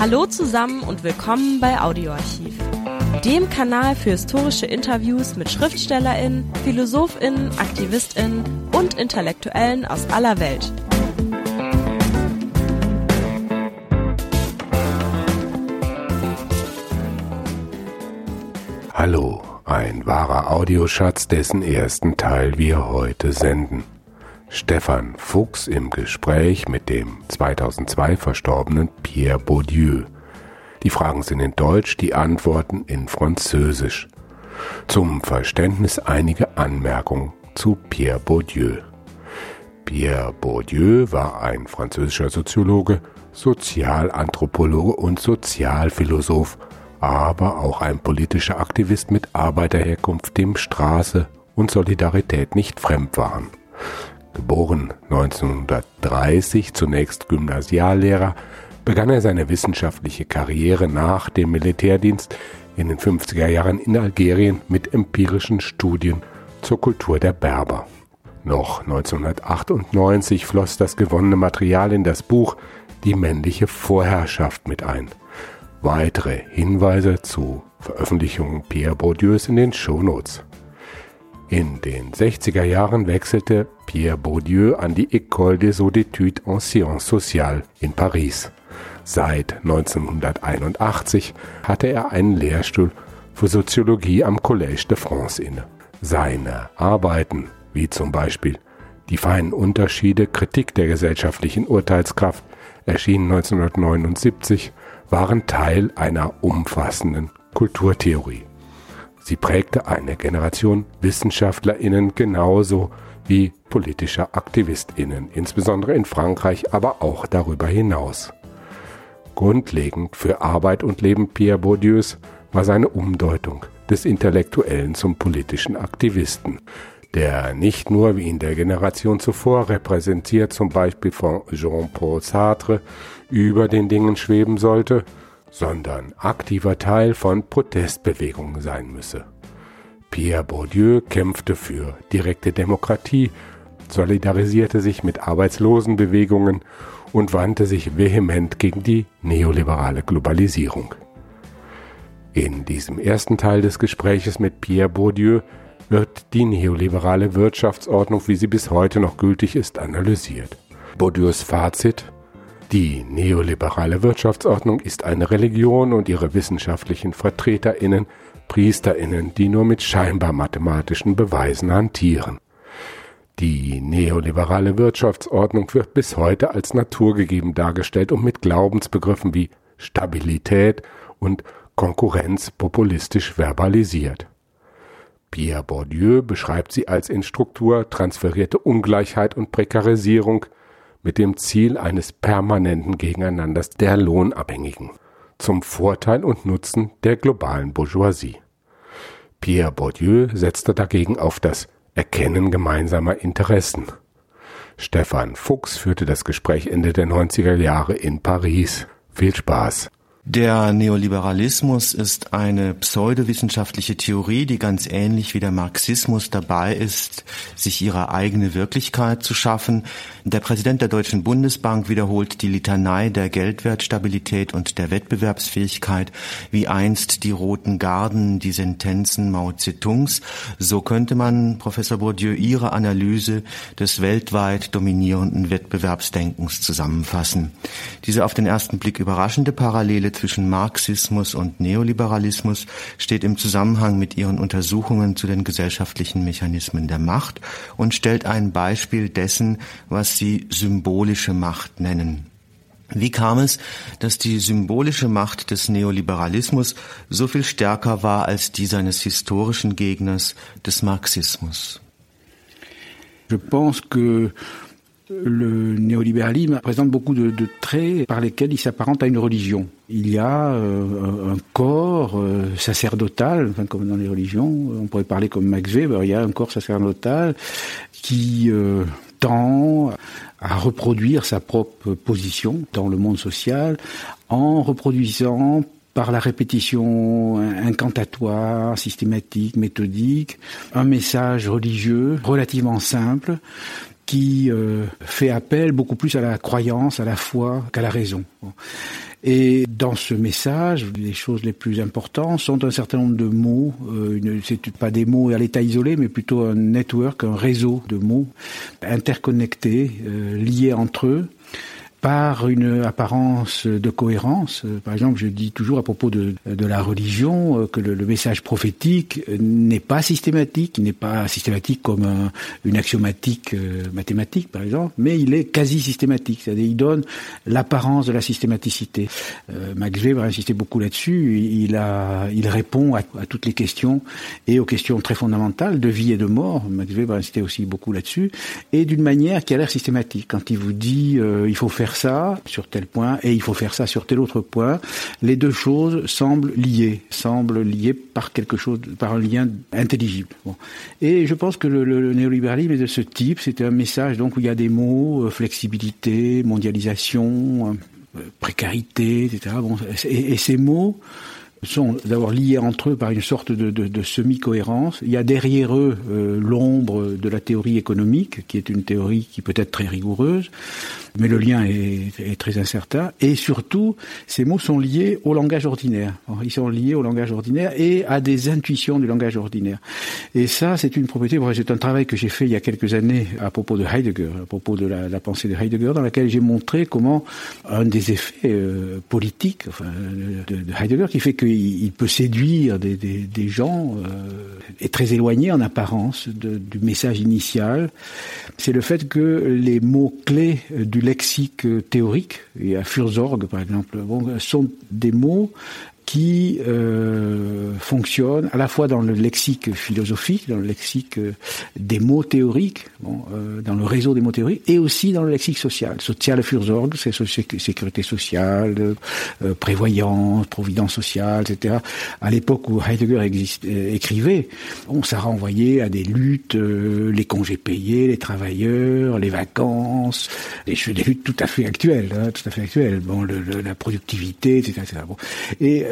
Hallo zusammen und willkommen bei Audioarchiv, dem Kanal für historische Interviews mit Schriftstellerinnen, Philosophinnen, Aktivistinnen und Intellektuellen aus aller Welt. Hallo, ein wahrer Audioschatz, dessen ersten Teil wir heute senden. Stefan Fuchs im Gespräch mit dem 2002 verstorbenen Pierre Bourdieu. Die Fragen sind in Deutsch, die Antworten in Französisch. Zum Verständnis einige Anmerkungen zu Pierre Bourdieu. Pierre Bourdieu war ein französischer Soziologe, Sozialanthropologe und Sozialphilosoph, aber auch ein politischer Aktivist mit Arbeiterherkunft, dem Straße und Solidarität nicht fremd waren. Geboren 1930, zunächst Gymnasiallehrer, begann er seine wissenschaftliche Karriere nach dem Militärdienst in den 50er Jahren in Algerien mit empirischen Studien zur Kultur der Berber. Noch 1998 floss das gewonnene Material in das Buch Die männliche Vorherrschaft mit ein. Weitere Hinweise zu Veröffentlichungen Pierre Bourdieus in den Shownotes. In den 60er Jahren wechselte Pierre Bourdieu an die École des Hautes Études en Sciences Sociales in Paris. Seit 1981 hatte er einen Lehrstuhl für Soziologie am Collège de France inne. Seine Arbeiten, wie zum Beispiel Die feinen Unterschiede, Kritik der gesellschaftlichen Urteilskraft, erschienen 1979, waren Teil einer umfassenden Kulturtheorie. Sie prägte eine Generation Wissenschaftlerinnen genauso wie politischer Aktivistinnen, insbesondere in Frankreich, aber auch darüber hinaus. Grundlegend für Arbeit und Leben Pierre Bourdieus war seine Umdeutung des Intellektuellen zum politischen Aktivisten, der nicht nur wie in der Generation zuvor repräsentiert, zum Beispiel von Jean-Paul Sartre, über den Dingen schweben sollte, sondern aktiver Teil von Protestbewegungen sein müsse. Pierre Bourdieu kämpfte für direkte Demokratie, solidarisierte sich mit Arbeitslosenbewegungen und wandte sich vehement gegen die neoliberale Globalisierung. In diesem ersten Teil des Gespräches mit Pierre Bourdieu wird die neoliberale Wirtschaftsordnung, wie sie bis heute noch gültig ist, analysiert. Bourdieus Fazit die neoliberale Wirtschaftsordnung ist eine Religion und ihre wissenschaftlichen Vertreterinnen, Priesterinnen, die nur mit scheinbar mathematischen Beweisen hantieren. Die neoliberale Wirtschaftsordnung wird bis heute als naturgegeben dargestellt und mit Glaubensbegriffen wie Stabilität und Konkurrenz populistisch verbalisiert. Pierre Bourdieu beschreibt sie als in Struktur transferierte Ungleichheit und Prekarisierung, mit dem Ziel eines permanenten Gegeneinanders der Lohnabhängigen zum Vorteil und Nutzen der globalen Bourgeoisie. Pierre Bourdieu setzte dagegen auf das Erkennen gemeinsamer Interessen. Stefan Fuchs führte das Gespräch Ende der 90er Jahre in Paris. Viel Spaß! Der Neoliberalismus ist eine pseudowissenschaftliche Theorie, die ganz ähnlich wie der Marxismus dabei ist, sich ihre eigene Wirklichkeit zu schaffen. Der Präsident der Deutschen Bundesbank wiederholt die Litanei der Geldwertstabilität und der Wettbewerbsfähigkeit, wie einst die Roten Garden die Sentenzen Mao Zedongs. So könnte man, Professor Bourdieu, Ihre Analyse des weltweit dominierenden Wettbewerbsdenkens zusammenfassen. Diese auf den ersten Blick überraschende Parallele zwischen Marxismus und Neoliberalismus steht im Zusammenhang mit ihren Untersuchungen zu den gesellschaftlichen Mechanismen der Macht und stellt ein Beispiel dessen, was sie symbolische Macht nennen. Wie kam es, dass die symbolische Macht des Neoliberalismus so viel stärker war als die seines historischen Gegners des Marxismus? Je pense que le néolibéralisme présente beaucoup de, traits par lesquels il s'apparente à une religion. Il y a euh, un corps euh, sacerdotal, enfin, comme dans les religions, on pourrait parler comme Max Weber, il y a un corps sacerdotal qui euh, tend à reproduire sa propre position dans le monde social en reproduisant par la répétition incantatoire, systématique, méthodique, un message religieux relativement simple qui euh, fait appel beaucoup plus à la croyance, à la foi qu'à la raison. Et dans ce message, les choses les plus importantes sont un certain nombre de mots. Euh, c'est pas des mots à l'état isolé, mais plutôt un network, un réseau de mots interconnectés, euh, liés entre eux par une apparence de cohérence. Par exemple, je dis toujours à propos de, de la religion euh, que le, message prophétique n'est pas systématique, il n'est pas systématique comme un, une axiomatique euh, mathématique, par exemple, mais il est quasi systématique, c'est-à-dire il donne l'apparence de la systématicité. Euh, Max Weber a insisté beaucoup là-dessus, il, a, il répond à, à, toutes les questions et aux questions très fondamentales de vie et de mort, Max Weber a insisté aussi beaucoup là-dessus, et d'une manière qui a l'air systématique. Quand il vous dit euh, il faut faire ça sur tel point et il faut faire ça sur tel autre point. Les deux choses semblent liées, semblent liées par quelque chose, par un lien intelligible. Et je pense que le, néolibéralisme est de ce type. C'était un message donc où il y a des mots euh, flexibilité, mondialisation, euh, précarité, etc. Et, ces mots sont d'abord liés entre eux par une sorte de semi-cohérence. Il y a derrière eux euh, l'ombre de la théorie économique, qui est une théorie qui peut être très rigoureuse, mais le lien est, est, très incertain. Et surtout, ces mots sont liés au langage ordinaire. Ils sont liés au langage ordinaire et à des intuitions du langage ordinaire. Et ça, c'est une propriété. C'est un travail que j'ai fait il y a quelques années à propos de Heidegger, à propos de la, pensée de Heidegger, dans laquelle j'ai montré comment un des effets euh, politiques de, de Heidegger, qui fait que il, peut séduire des, gens euh, et très éloignés en apparence du message initial. C'est le fait que les mots clés du lexique théorique, et à Fursorg par exemple, sont des mots qui euh, fonctionne à la fois dans le lexique philosophique, dans le lexique des mots théoriques, bon, euh, dans le réseau des mots théoriques, et aussi dans le lexique social. Social Fürsorge, c'est sécurité sociale, euh, prévoyance, providence sociale, etc. À l'époque où Heidegger euh, écrivait, on ça renvoyait à des luttes, euh, les congés payés, les travailleurs, les vacances, des, des luttes tout à fait actuelles, hein, tout à fait actuelles. Bon, le, le, la productivité, etc. etc. Bon.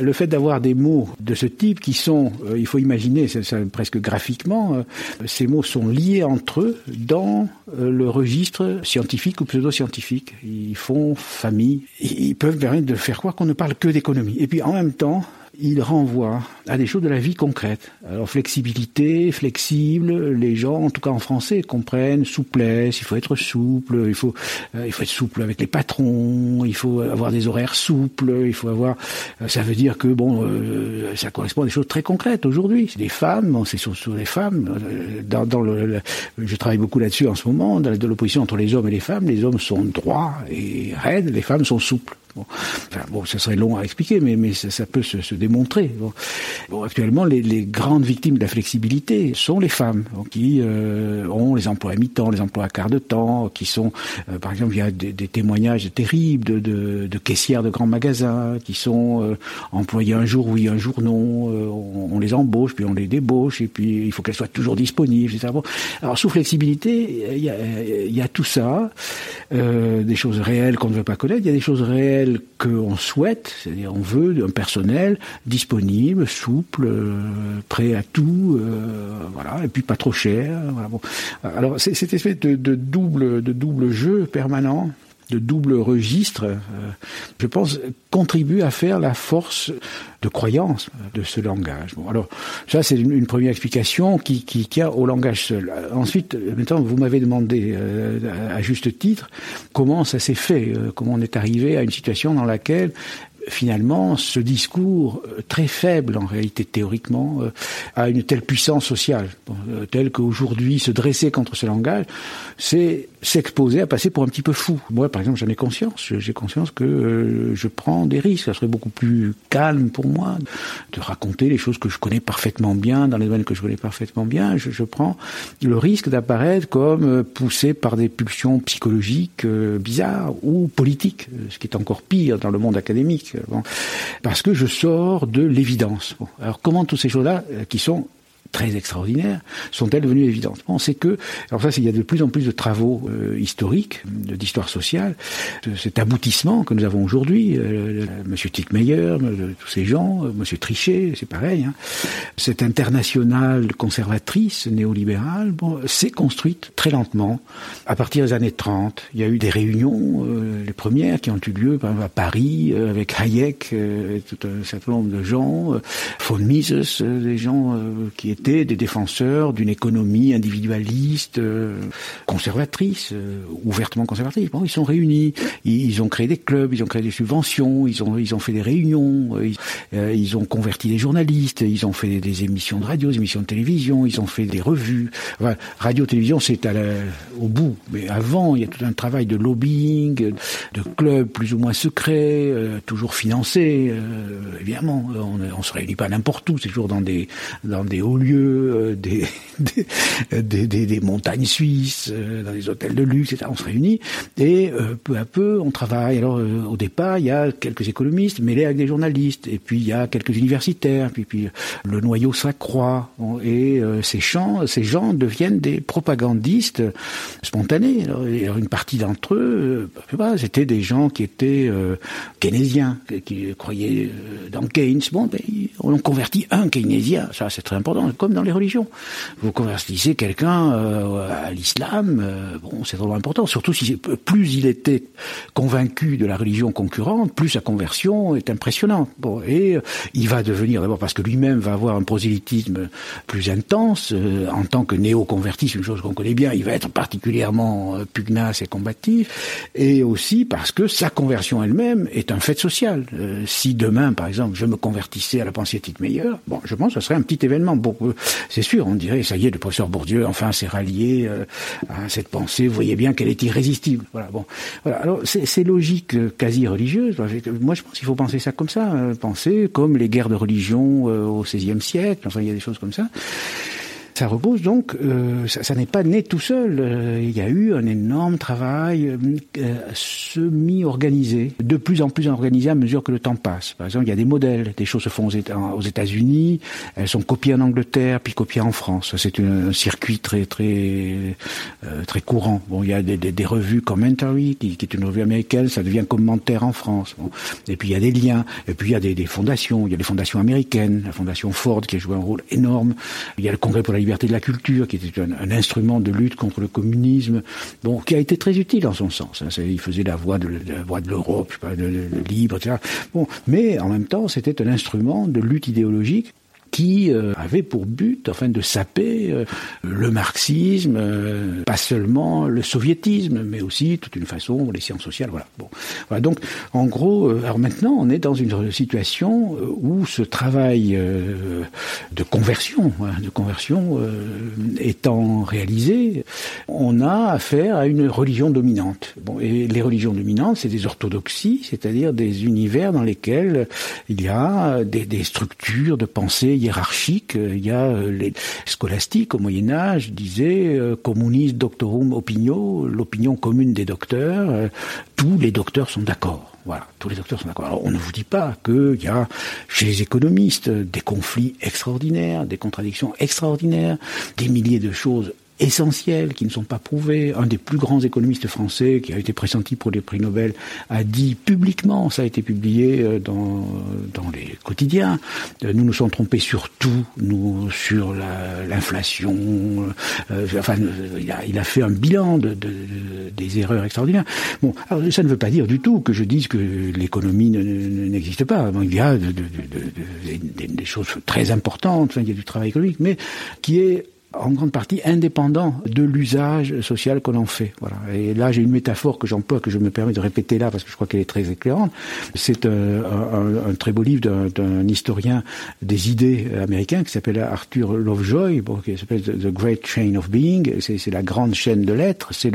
Le fait d'avoir des mots de ce type qui sont, euh, il faut imaginer, presque graphiquement, euh, ces mots sont liés entre eux dans euh, le registre scientifique ou pseudo-scientifique. Ils font famille. Ils peuvent permettre de faire croire qu'on ne parle que d'économie. Et puis en même temps, il renvoie à des choses de la vie concrète. Alors flexibilité, flexible, les gens, en tout cas en français, comprennent souplesse, il faut être souple, il faut, euh, il faut être souple avec les patrons, il faut avoir des horaires souples, il faut avoir, euh, ça veut dire que bon, euh, ça correspond à des choses très concrètes aujourd'hui. C'est des femmes, c'est surtout les femmes. Dans, dans le, je travaille beaucoup là-dessus en ce moment, dans l'opposition entre les hommes et les femmes. Les hommes sont droits et raides, les femmes sont souples. Bon, enfin, ça serait long à expliquer, mais, ça, peut se, démontrer. Bon. Actuellement, les, grandes victimes de la flexibilité sont les femmes, qui euh, ont les emplois à mi-temps, les emplois à quart de temps, qui sont, euh, par exemple, il y a des, témoignages terribles de, caissières de grands magasins qui sont euh, employées un jour oui, un jour non. On, les embauche, puis on les débauche, et puis il faut qu'elles soient toujours disponibles. Etc. Bon. Alors, sous flexibilité, il y a, tout ça, des choses réelles qu'on ne veut pas connaître, il y a des choses réelles qu'on souhaite, c'est-à-dire on veut un personnel disponible, souple, euh, prêt à tout, euh, voilà, et puis pas trop cher. Voilà, bon. Alors cette espèce de, double de double jeu permanent de double registre, euh, je pense, contribue à faire la force de croyance de ce langage. Alors, ça, c'est une, première explication qui, qui tient au langage seul. Ensuite, maintenant, vous m'avez demandé, euh, à juste titre, comment ça s'est fait, euh, comment on est arrivé à une situation dans laquelle finalement, ce discours très faible, en réalité théoriquement, a une telle puissance sociale, telle qu'aujourd'hui, se dresser contre ce langage, c'est s'exposer à passer pour un petit peu fou. Moi, par exemple, j'en ai conscience. J'ai conscience que euh, je prends des risques. Ça serait beaucoup plus calme pour moi de raconter les choses que je connais parfaitement bien, dans les domaines que je connais parfaitement bien. Je, je prends le risque d'apparaître comme euh, poussé par des pulsions psychologiques euh, bizarres ou politiques, euh, ce qui est encore pire dans le monde académique. Parce que je sors de l'évidence. Alors comment toutes ces choses-là, qui sont très extraordinaires, sont-elles devenues évidentes On sait que, alors ça, il y a de plus en plus de travaux euh, historiques, d'histoire sociale, de cet aboutissement que nous avons aujourd'hui, euh, Monsieur Tickmeyer, tous ces gens, euh, Monsieur Trichet, c'est pareil, hein, cette internationale conservatrice, néolibérale, bon, s'est construite très lentement. À partir des années 30, il y a eu des réunions, euh, les premières qui ont eu lieu par exemple, à Paris, avec Hayek, et tout un certain nombre de gens, von Mises, des gens qui étaient des défenseurs d'une économie individualiste, euh, conservatrice, euh, ouvertement conservatrice. Bon, ils sont réunis, ils, ont créé des clubs, ils ont créé des subventions, ils ont ils ont fait des réunions, euh, ils, ont converti des journalistes, ils ont fait des, émissions de radio, des émissions de télévision, ils ont fait des revues. radio, télévision, c'est au bout, mais avant, il y a tout un travail de lobbying, de clubs plus ou moins secrets, toujours financés. évidemment, on, on se réunit pas n'importe où, c'est toujours dans des dans des hauts lieux euh, des, des, des, des, montagnes suisses, euh, dans des hôtels de luxe, etc. On se réunit et euh, peu à peu on travaille. Alors au départ, il y a quelques économistes mêlés avec des journalistes, et puis il y a quelques universitaires, puis, puis le noyau s'accroît et ces gens, ces gens deviennent des propagandistes spontanés. Alors, une partie d'entre eux, c'était des gens qui étaient keynésiens, qui croyaient dans Keynes. Bon, ben, on convertit un keynésien, ça c'est très important comme dans les religions. Vous convertissez quelqu'un euh, à l'islam, euh, bon, c'est vraiment important. Surtout si plus il était convaincu de la religion concurrente, plus sa conversion est impressionnante. Bon, et euh, il va devenir d'abord parce que lui-même va avoir un prosélytisme plus intense en tant que néo-converti, c'est une chose qu'on connaît bien. Il va être particulièrement pugnace et combatif, et aussi parce que sa conversion elle-même est un fait social. si demain, par exemple, je me convertissais à la pensée meilleure, bon, je pense que ce serait un petit événement. Bon, c'est sûr, on dirait, ça y est, le professeur Bourdieu, enfin, s'est rallié euh, à cette pensée. Vous voyez bien qu'elle est irrésistible. Voilà. Bon, voilà. Alors, c'est logique euh, quasi religieuse. Moi, je pense qu'il faut penser ça comme ça, euh, penser comme les guerres de religion au XVIe siècle. Enfin, il y a des choses comme ça. Ça repose donc, euh, ça, n'est pas né tout seul. Euh, il y a eu un énorme travail euh, semi-organisé, de plus en plus organisé à mesure que le temps passe. Par exemple, il y a des modèles, des choses se font aux États-Unis, elles sont copiées en Angleterre, puis copiées en France. C'est un circuit très très très courant. Bon, il y a des, des, revues Commentary, qui, qui, est une revue américaine, ça devient commentaire en France. Bon. Et puis il y a des liens, et puis il y a des, des fondations. Il y a des fondations américaines, la fondation Ford qui a joué un rôle énorme. Il y a le Congrès pour la liberté de la culture, qui était un, instrument de lutte contre le communisme, bon, qui a été très utile en son sens. Hein. Il faisait la voix de la voix de l'Europe, libre, etc. Bon, mais en même temps, c'était un instrument de lutte idéologique qui euh, avait pour but, enfin, de saper euh, le marxisme, euh, pas seulement le soviétisme, mais aussi toute une façon, les sciences sociales, voilà. Bon, voilà. Donc, en gros, alors maintenant, on est dans une situation où ce travail de conversion, hein, de conversion étant réalisé, on a affaire à une religion dominante. Bon, et les religions dominantes, c'est des orthodoxies, c'est-à-dire des univers dans lesquels il y a des, des structures de pensée hiérarchique. Il y a euh, les scolastiques au Moyen Âge disaient euh, communis doctorum opinio, l'opinion commune des docteurs. Euh, tous les docteurs sont d'accord. Voilà, tous les docteurs sont d'accord. Alors, on ne vous dit pas qu'il y a chez les économistes des conflits extraordinaires, des contradictions extraordinaires, des milliers de choses essentiels qui ne sont pas prouvés. Un des plus grands économistes français qui a été pressenti pour les prix Nobel a dit publiquement, ça a été publié euh, dans, dans les quotidiens, euh, nous nous sommes trompés sur tout, nous sur l'inflation, euh, enfin il a, il a, fait un bilan de, de, des erreurs extraordinaires. Bon, alors, ça ne veut pas dire du tout que je dise que l'économie n'existe pas. Bon, il y a des choses très importantes, il y a du travail économique, mais qui est en grande partie indépendant de l'usage social que l'on fait. Voilà. Et là, j'ai une métaphore que j'emploie, que je me permets de répéter là, parce que je crois qu'elle est très éclairante. C'est un, un, très beau livre d'un historien des idées américain qui s'appelle Arthur Lovejoy, bon, qui s'appelle The Great Chain of Being. C'est la grande chaîne de l'être. C'est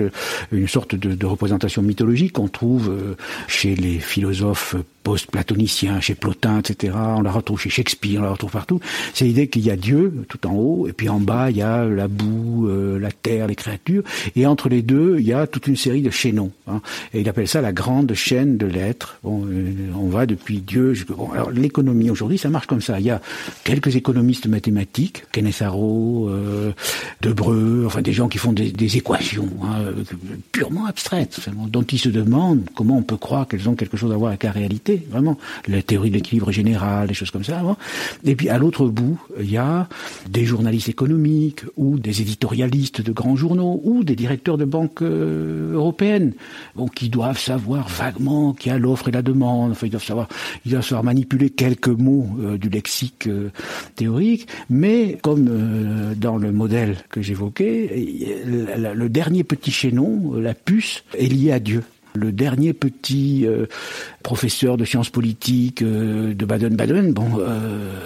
une sorte de, de représentation mythologique qu'on trouve euh, chez les philosophes post-platonicien, chez Plotin, etc. On la retrouve chez Shakespeare, on la retrouve partout. C'est l'idée qu'il y a Dieu tout en haut, et puis en bas il y a la boue, euh, la terre, les créatures, et entre les deux il y a toute une série de chaînons. Hein. Et il appelle ça la grande chaîne de l'être. Euh, on va depuis Dieu. Alors l'économie aujourd'hui ça marche comme ça. Il y a quelques économistes mathématiques, Kenneth Arrow, euh, Debreu, enfin des gens qui font des, équations hein, purement abstraites, dont ils se demandent comment on peut croire qu'elles ont quelque chose à voir avec la réalité vraiment. La théorie de l'équilibre général, des choses comme ça. Et puis à l'autre bout, il y a des journalistes économiques ou des éditorialistes de grands journaux ou des directeurs de banques euh, européennes qui doivent savoir vaguement qu'il y a l'offre et la demande. Enfin, ils doivent savoir, ils doivent savoir manipuler quelques mots euh, du lexique euh, théorique, mais comme dans le modèle que j'évoquais, le dernier petit chaînon, la puce, est lié à Dieu. Le dernier petit euh, professeur de sciences politiques euh, de Baden-Baden, bon, euh,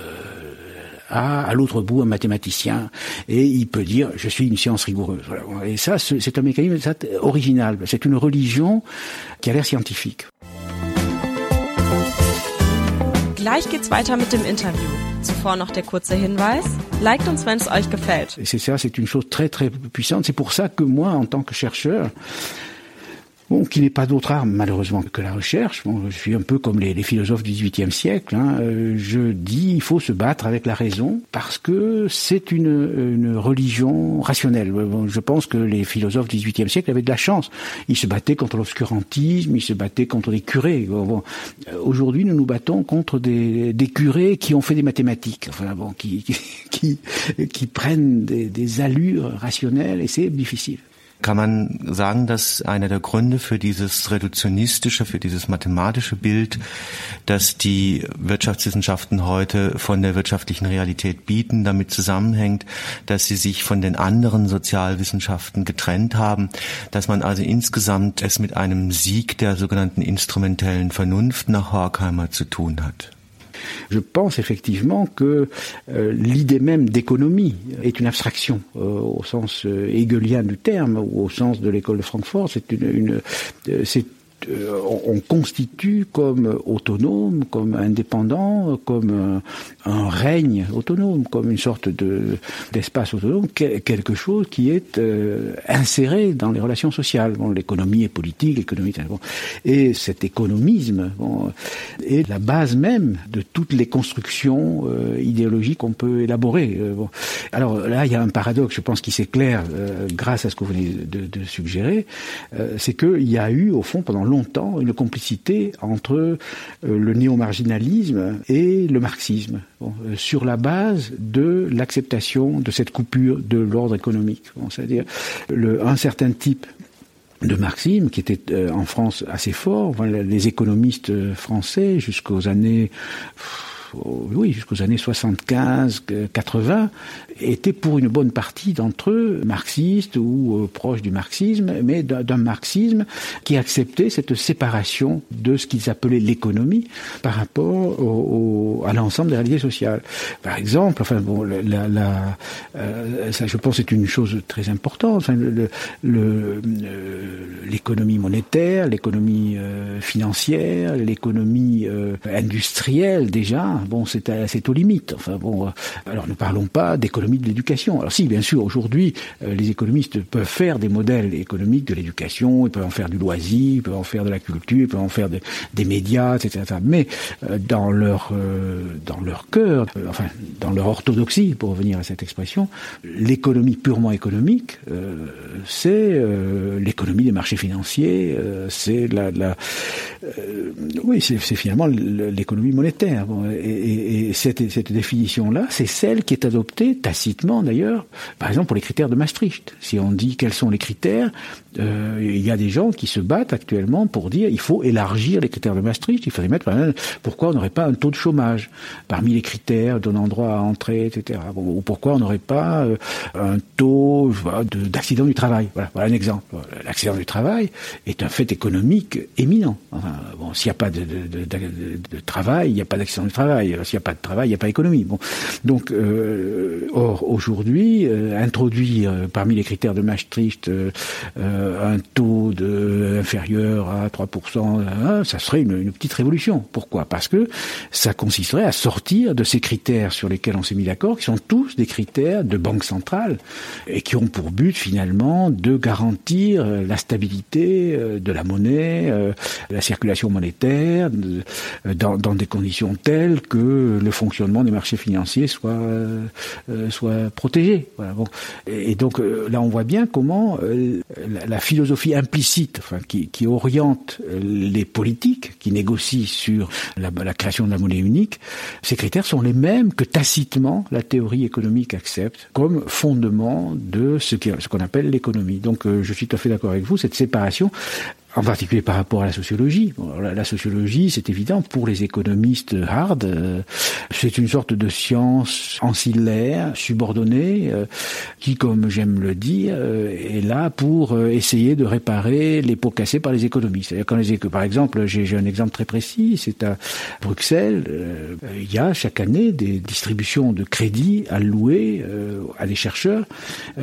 a à l'autre bout un mathématicien et il peut dire je suis une science rigoureuse. Et ça, c'est un mécanisme original. C'est une religion qui a l'air scientifique. Gleich geht's weiter mit dem Interview. Zuvor noch der kurze Hinweis. Liked uns, wenn es euch gefällt. C'est ça, c'est une chose très très puissante. C'est pour ça que moi, en tant que chercheur, Bon, qui n'est pas d'autre arme malheureusement que la recherche. Bon, je suis un peu comme les, philosophes du XVIIIe siècle. Hein. Euh, je dis il faut se battre avec la raison parce que c'est une, religion rationnelle. Je pense que les philosophes du XVIIIe siècle avaient de la chance. Ils se battaient contre l'obscurantisme, ils se battaient contre les curés. Euh, Aujourd'hui, nous nous battons contre des, curés qui ont fait des mathématiques, enfin bon, qui prennent des allures rationnelles et c'est difficile. Kann man sagen, dass einer der Gründe für dieses reduktionistische, für dieses mathematische Bild, das die Wirtschaftswissenschaften heute von der wirtschaftlichen Realität bieten, damit zusammenhängt, dass sie sich von den anderen Sozialwissenschaften getrennt haben, dass man also insgesamt es mit einem Sieg der sogenannten instrumentellen Vernunft nach Horkheimer zu tun hat? Je pense effectivement que euh, l'idée même d'économie est une abstraction euh, au sens euh, hegelien du terme ou au sens de l'école de Francfort. On constitue comme autonome, comme indépendant, comme un, règne autonome, comme une sorte de d'espace autonome, quelque chose qui est euh, inséré dans les relations sociales. L'économie est politique, l'économie bon. et cet économisme est la base même de toutes les constructions euh, idéologiques qu'on peut élaborer. Alors là, il y a un paradoxe, je pense, qui s'éclaire grâce à ce que vous venez de, de suggérer, c'est qu'il y a eu, au fond, pendant longtemps, une complicité entre euh, le néo-marginalisme et le marxisme, euh, sur la base de l'acceptation de cette coupure de l'ordre économique. C'est-à-dire un certain type de marxisme qui était euh, en France assez fort. Les économistes français jusqu'aux années oui, jusqu'aux années 75, 80, étaient pour une bonne partie d'entre eux marxistes ou euh, proches du marxisme, mais d'un marxisme qui acceptait cette séparation de ce qu'ils appelaient l'économie par rapport au, à l'ensemble des réalités sociales. Par exemple, enfin bon, la, la euh, ça je pense c'est une chose très importante. Euh, l'économie monétaire, l'économie euh, financière, l'économie industrielle déjà, bon, c'est aux limites. Enfin bon, alors ne parlons pas d'économie de l'éducation. Alors si, bien sûr, aujourd'hui, euh, les économistes peuvent faire des modèles économiques de l'éducation, ils peuvent en faire du loisir, ils peuvent en faire de la culture, ils peuvent en faire des médias, etc. Mais euh, dans leur euh, dans leur cœur, enfin dans leur orthodoxie, pour revenir à cette expression, l'économie purement économique, c'est l'économie des marchés financiers, c'est la, oui, c'est finalement l'économie monétaire. Et, et, cette, cette définition-là, c'est celle qui est adoptée tacitement d'ailleurs, par exemple pour les critères de Maastricht. Si on dit quels sont les critères, euh, il y a des gens qui se battent actuellement pour dire il faut élargir les critères de Maastricht. Il faudrait mettre pourquoi on n'aurait pas un taux de chômage parmi les critères donnant droit à entrer, etc. ou pourquoi on n'aurait pas euh, un taux d'accident du travail. Voilà, voilà un exemple. L'accident du travail est un fait économique éminent. Bon, s'il n'y a pas de, travail, il n'y a pas d'accident du travail. S'il n'y a pas de travail, il n'y a pas d'économie. Bon, donc, euh, or aujourd'hui, euh, introduire parmi les critères de Maastricht un taux de, inférieur à 3%, hein, ça serait une, petite révolution. Pourquoi? Parce que ça consisterait à sortir de ces critères sur lesquels on s'est mis d'accord, qui sont tous des critères de banque centrale et qui ont pour but finalement de garantir la stabilité de la monnaie, la circulation monétaire, dans, dans des conditions telles que le fonctionnement des marchés financiers soit soit protégé. Voilà, bon. Et, donc là, on voit bien comment la, la, philosophie implicite, enfin, qui, oriente les politiques, qui négocient sur la, création de la monnaie unique, ces critères sont les mêmes que tacitement la théorie économique accepte comme fondement de ce qu'on appelle l'économie. Donc je suis tout à fait d'accord avec vous, cette séparation en particulier par rapport à la sociologie. la, sociologie, c'est évident, pour les économistes hard, euh, c'est une sorte de science ancillaire, subordonnée, euh, qui, comme j'aime le dire, euh, est là pour essayer de réparer les pots cassés par les économistes. Quand les par exemple, j'ai un exemple très précis, c'est à Bruxelles, il y a chaque année des distributions de crédits alloués à des chercheurs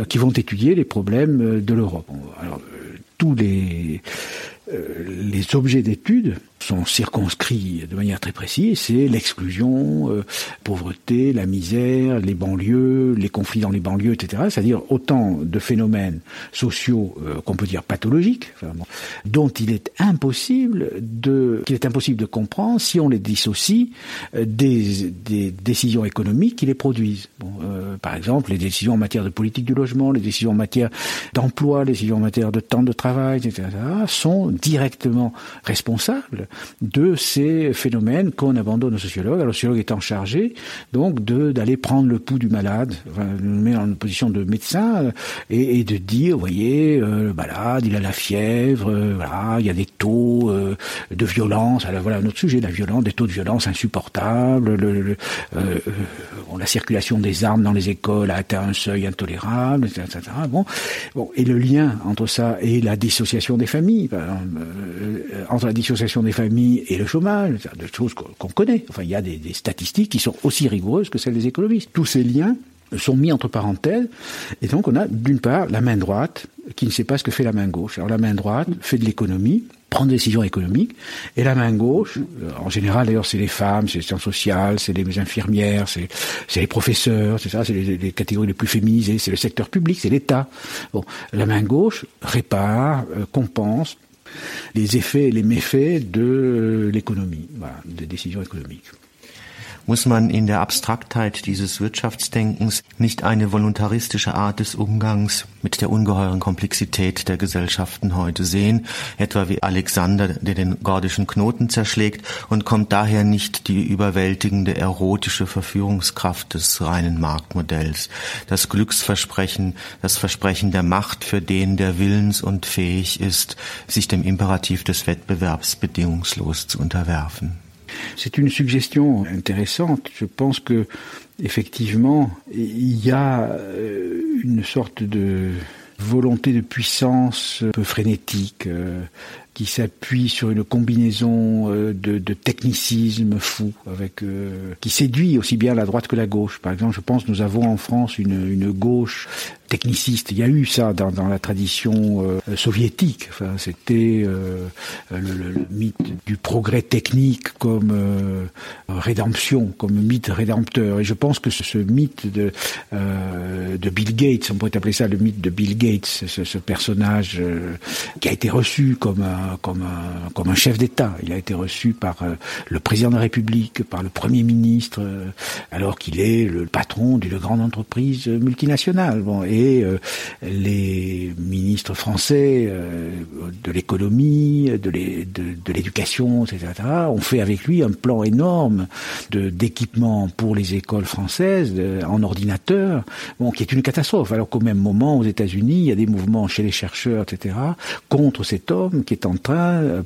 qui vont étudier les problèmes de l'Europe. Tous les, euh, les objets d'étude sont circonscrits de manière très précise, c'est l'exclusion, euh, pauvreté, la misère, les banlieues, les conflits dans les banlieues, etc. C'est-à-dire autant de phénomènes sociaux euh, qu'on peut dire pathologiques, dont il est impossible de qu'il est impossible de comprendre si on les dissocie euh, des, des, décisions économiques qui les produisent. Bon, euh, par exemple, les décisions en matière de politique du logement, les décisions en matière d'emploi, les décisions en matière de temps de travail, etc., sont directement responsables de ces phénomènes qu'on abandonne aux sociologues. Alors, le sociologue étant chargé, donc, d'aller prendre le pouls du malade, enfin, nous met en position de médecin euh, et, de dire, vous voyez, euh, le malade, il a la fièvre, euh, voilà, il y a des taux de violence. Alors, voilà, notre sujet, la violence, des taux de violence insupportables, le, le, bon, la circulation des armes dans les écoles a atteint un seuil intolérable, etc. bon, et le lien entre ça et la dissociation des familles, entre la dissociation des familles et le chômage, des choses qu'on connaît. Enfin, il y a des, des statistiques qui sont aussi rigoureuses que celles des économistes. Tous ces liens sont mis entre parenthèses. Et donc, on a d'une part la main droite qui ne sait pas ce que fait la main gauche. Alors, la main droite fait de l'économie, prend des décisions économiques, et la main gauche, euh, en général d'ailleurs, c'est les femmes, c'est les sciences sociales, c'est les infirmières, c'est les professeurs, c'est ça, c'est les, catégories les plus féminisées, c'est le secteur public, c'est l'État. Bon, la main gauche répare, euh, compense, les effets et les méfaits de l'économie, voilà, des décisions économiques. Muss man in der Abstraktheit dieses Wirtschaftsdenkens nicht eine voluntaristische Art des Umgangs mit der ungeheuren Komplexität der Gesellschaften heute sehen, etwa wie Alexander, der den gordischen Knoten zerschlägt, und kommt daher nicht die überwältigende erotische Verführungskraft des reinen Marktmodells, das Glücksversprechen, das Versprechen der Macht für den, der willens und fähig ist, sich dem Imperativ des Wettbewerbs bedingungslos zu unterwerfen. C'est une suggestion intéressante. Je pense que effectivement, il y a euh, une sorte de volonté de puissance un peu frénétique euh, qui s'appuie sur une combinaison euh, de, technicisme fou, qui séduit aussi bien la droite que la gauche. Par exemple, je pense nous avons en France une gauche techniciste. Il y a eu ça dans, la tradition euh, soviétique. Enfin, c'était euh, le, mythe du progrès technique comme euh, rédemption, comme mythe rédempteur. Et je pense que ce, mythe de, Bill Gates, on pourrait appeler ça le mythe de Bill Gates, ce, ce personnage qui a été reçu comme un, comme un, comme un chef d'État. Il a été reçu par le président de la République, par le premier ministre, alors qu'il est le patron d'une grande entreprise multinationale. Bon, et euh, les ministres français euh, de l'économie, de l'éducation, etc., ont fait avec lui un plan énorme d'équipement pour les écoles françaises en ordinateur, bon, qui est une catastrophe. Alors qu'au même moment, aux États-Unis, il y a des mouvements chez les chercheurs, etc., contre cet homme qui est en train,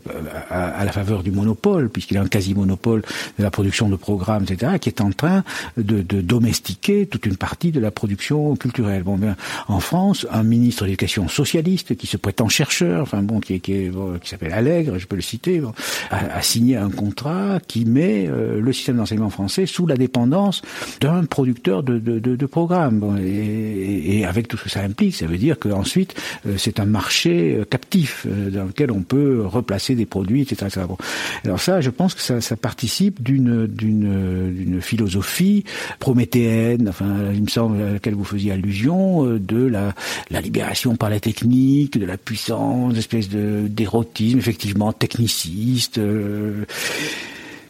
à, la faveur du monopole, puisqu'il a un quasi-monopole de la production de programmes, etc., qui est en train de, de domestiquer toute une partie de la production culturelle. Bien, en France, un ministre de l'éducation socialiste qui se prétend chercheur, enfin bon, qui, qui, qui s'appelle Allègre, je peux le citer, a, a, signé un contrat qui met le système d'enseignement français sous la dépendance d'un producteur de, de, de, de programmes. Bon, et, et, avec tout ce que ça implique, ça veut dire qu'ensuite, c'est un marché captif dans lequel on peut replacer des produits, etc. Bon. Alors ça, je pense que ça, ça participe d'une d'une d'une philosophie prométhéenne, enfin, il me semble à laquelle vous faisiez allusion, de la libération par la technique, de la puissance, espèce de d'érotisme effectivement techniciste. Euh,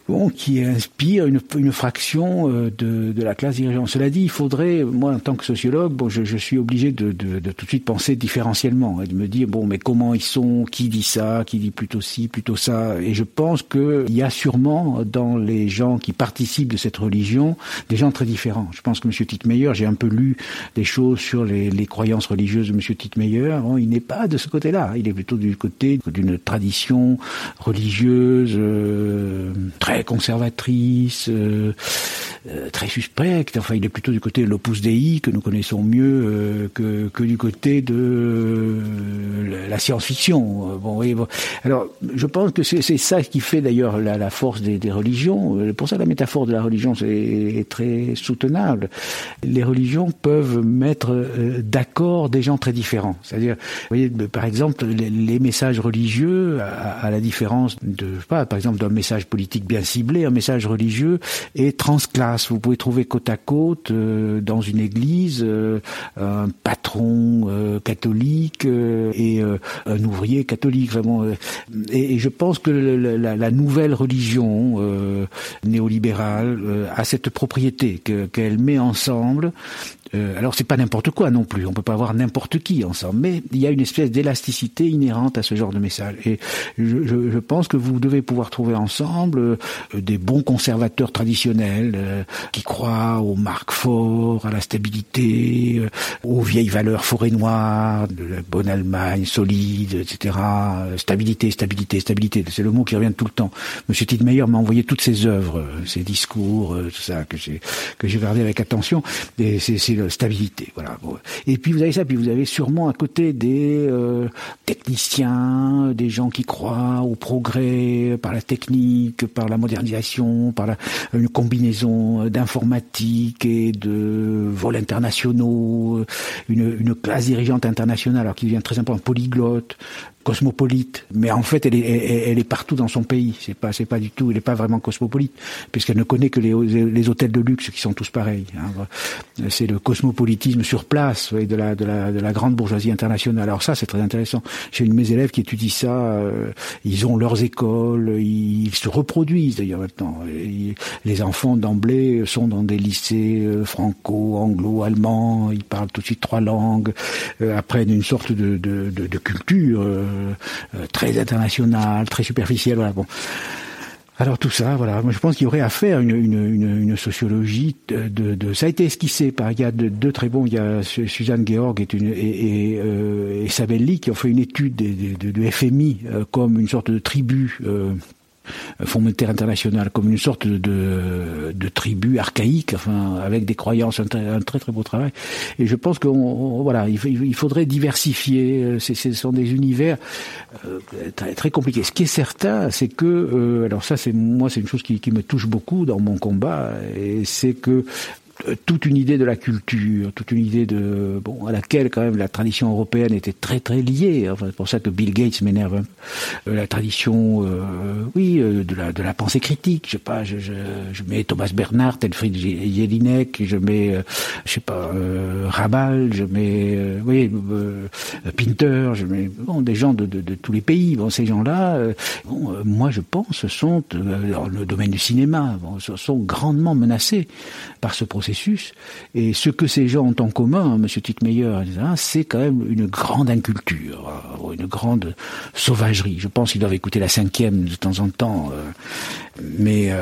bon, qui inspire une, une fraction euh, de, de, la classe dirigeante. Cela dit, il faudrait, moi en tant que sociologue, bon, je, je suis obligé de, de, de, tout de suite penser différentiellement et de me dire bon, mais comment ils sont, qui dit ça, qui dit plutôt ci, plutôt ça. Et je pense qu'il y a sûrement dans les gens qui participent de cette religion des gens très différents. Je pense que M. Tittmeyer, j'ai un peu lu des choses sur les, les croyances religieuses de M. Tittmeyer. Bon, il n'est pas de ce côté-là. Il est plutôt du côté d'une tradition religieuse euh, très conservatrice, euh, euh, très suspecte. Enfin, il est plutôt du côté de l'opus dei que nous connaissons mieux euh, que, que, du côté de la science-fiction. Bon, oui, bon. Alors, je pense que c'est ça qui fait d'ailleurs la, force des, des, religions. Pour ça, la métaphore de la religion est, très soutenable. Les religions peuvent mettre d'accord des gens très différents. C'est-à-dire, vous voyez, par exemple, les, messages religieux, à, à, la différence de, je sais pas, par exemple, d'un message politique bien ciblé, un message religieux est transclasse. Vous pouvez trouver côte à côte euh, dans une église euh, un patron euh, catholique euh, et euh, un ouvrier catholique. Vraiment, et, et, je pense que la, la nouvelle religion néolibérale a cette propriété qu'elle met ensemble euh, alors c'est pas n'importe quoi non plus, on peut pas avoir n'importe qui ensemble, mais il y a une espèce d'élasticité inhérente à ce genre de message. Et je, je, je pense que vous devez pouvoir trouver ensemble euh, des bons conservateurs traditionnels euh, qui croient aux marques forts, à la stabilité, euh, aux vieilles valeurs forêt noire, de la bonne Allemagne solide, etc. Stabilité, stabilité, stabilité, c'est le mot qui revient tout le temps. Monsieur Tidmeyer m'a envoyé toutes ses œuvres, ses discours, tout ça que j'ai que j'ai regardé avec attention. Et c'est stabilité. Voilà. Et puis vous avez ça, puis vous avez sûrement à côté des euh, techniciens, des gens qui croient au progrès par la technique, par la modernisation, par une combinaison d'informatique et de vols internationaux, une, une classe dirigeante internationale, alors qui devient très important, polyglotte, cosmopolite, mais en fait elle est, elle est partout dans son pays. C'est pas, c'est pas du tout, elle n'est pas vraiment cosmopolite, puisqu'elle ne connaît que les, hôtels de luxe qui sont tous pareils. Hein. C'est le cosmopolitisme sur place de la, de la, de la grande bourgeoisie internationale. Alors ça, c'est très intéressant. J'ai une de mes élèves qui étudie ça. Euh, ils ont leurs écoles, ils se reproduisent d'ailleurs maintenant. les enfants d'emblée sont dans des lycées euh, franco, anglo, allemands. Ils parlent tout de suite trois langues, euh, apprennent une sorte de, de, de, de culture. Euh, très international, très superficiel. Bon. Alors tout ça, voilà, moi je pense qu'il y aurait à faire une, sociologie de, Ça a été esquissé par il y a deux, très bons, il y a Suzanne Georg et, une, et, euh, qui ont fait une étude de, de, FMI euh, comme une sorte de tribu Fonds monétaire international comme une sorte de, tribu archaïque, enfin avec des croyances, un, très très beau travail. Et je pense qu'on voilà, il, faudrait diversifier. Euh, ce sont des univers euh, très, compliqués. Ce qui est certain, c'est que euh, alors ça, c'est moi, c'est une chose qui, qui me touche beaucoup dans mon combat, et c'est que toute une idée de la culture, toute une idée de bon à laquelle quand même la tradition européenne était très très liée. Enfin, c'est pour ça que Bill Gates m'énerve. Euh, la tradition, euh, oui, euh, de la de la pensée critique. Je sais pas, je, je, je mets Thomas Bernard, Elfried Jelinek, je mets, euh, je sais pas, euh, Rabal, je mets, oui, Pinter, je mets bon des gens de, de, tous les pays. Bon, ces gens-là, moi je pense, sont dans le domaine du cinéma, sont grandement menacés par ce processus et ce que ces gens ont en commun, M. Tickmeyer, c'est quand même une grande inculture, euh, une grande sauvagerie. Je pense qu'ils doivent écouter la cinquième de temps en temps. Euh, Mais euh,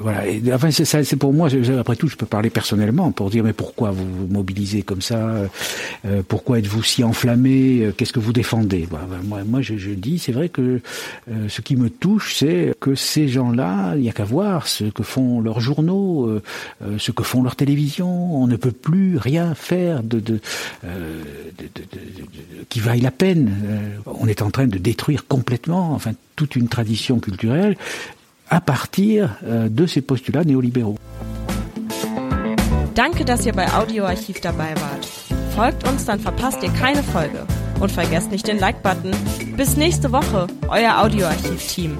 voilà. Enfin, c'est pour moi. Après tout, je peux parler personnellement pour dire mais pourquoi vous vous mobilisez comme ça? Euh, Pourquoi êtes-vous si enflammé? Qu'est-ce que vous défendez? Moi, moi, je, dis, c'est vrai que euh, ce qui me touche, c'est que ces gens-là, il n'y a qu'à voir ce que font leurs journaux, euh, euh, ce que font leurs télévisions. On ne peut plus rien faire de, de, euh, de, de qui vaille la peine. on est en train de détruire complètement, enfin, toute une tradition culturelle à partir äh, de ces postulats néolibéraux. Danke, dass ihr bei Audioarchiv dabei wart. Folgt uns, dann verpasst ihr keine Folge. Und vergesst nicht den Like-Button. Bis nächste Woche, euer Audioarchiv-Team.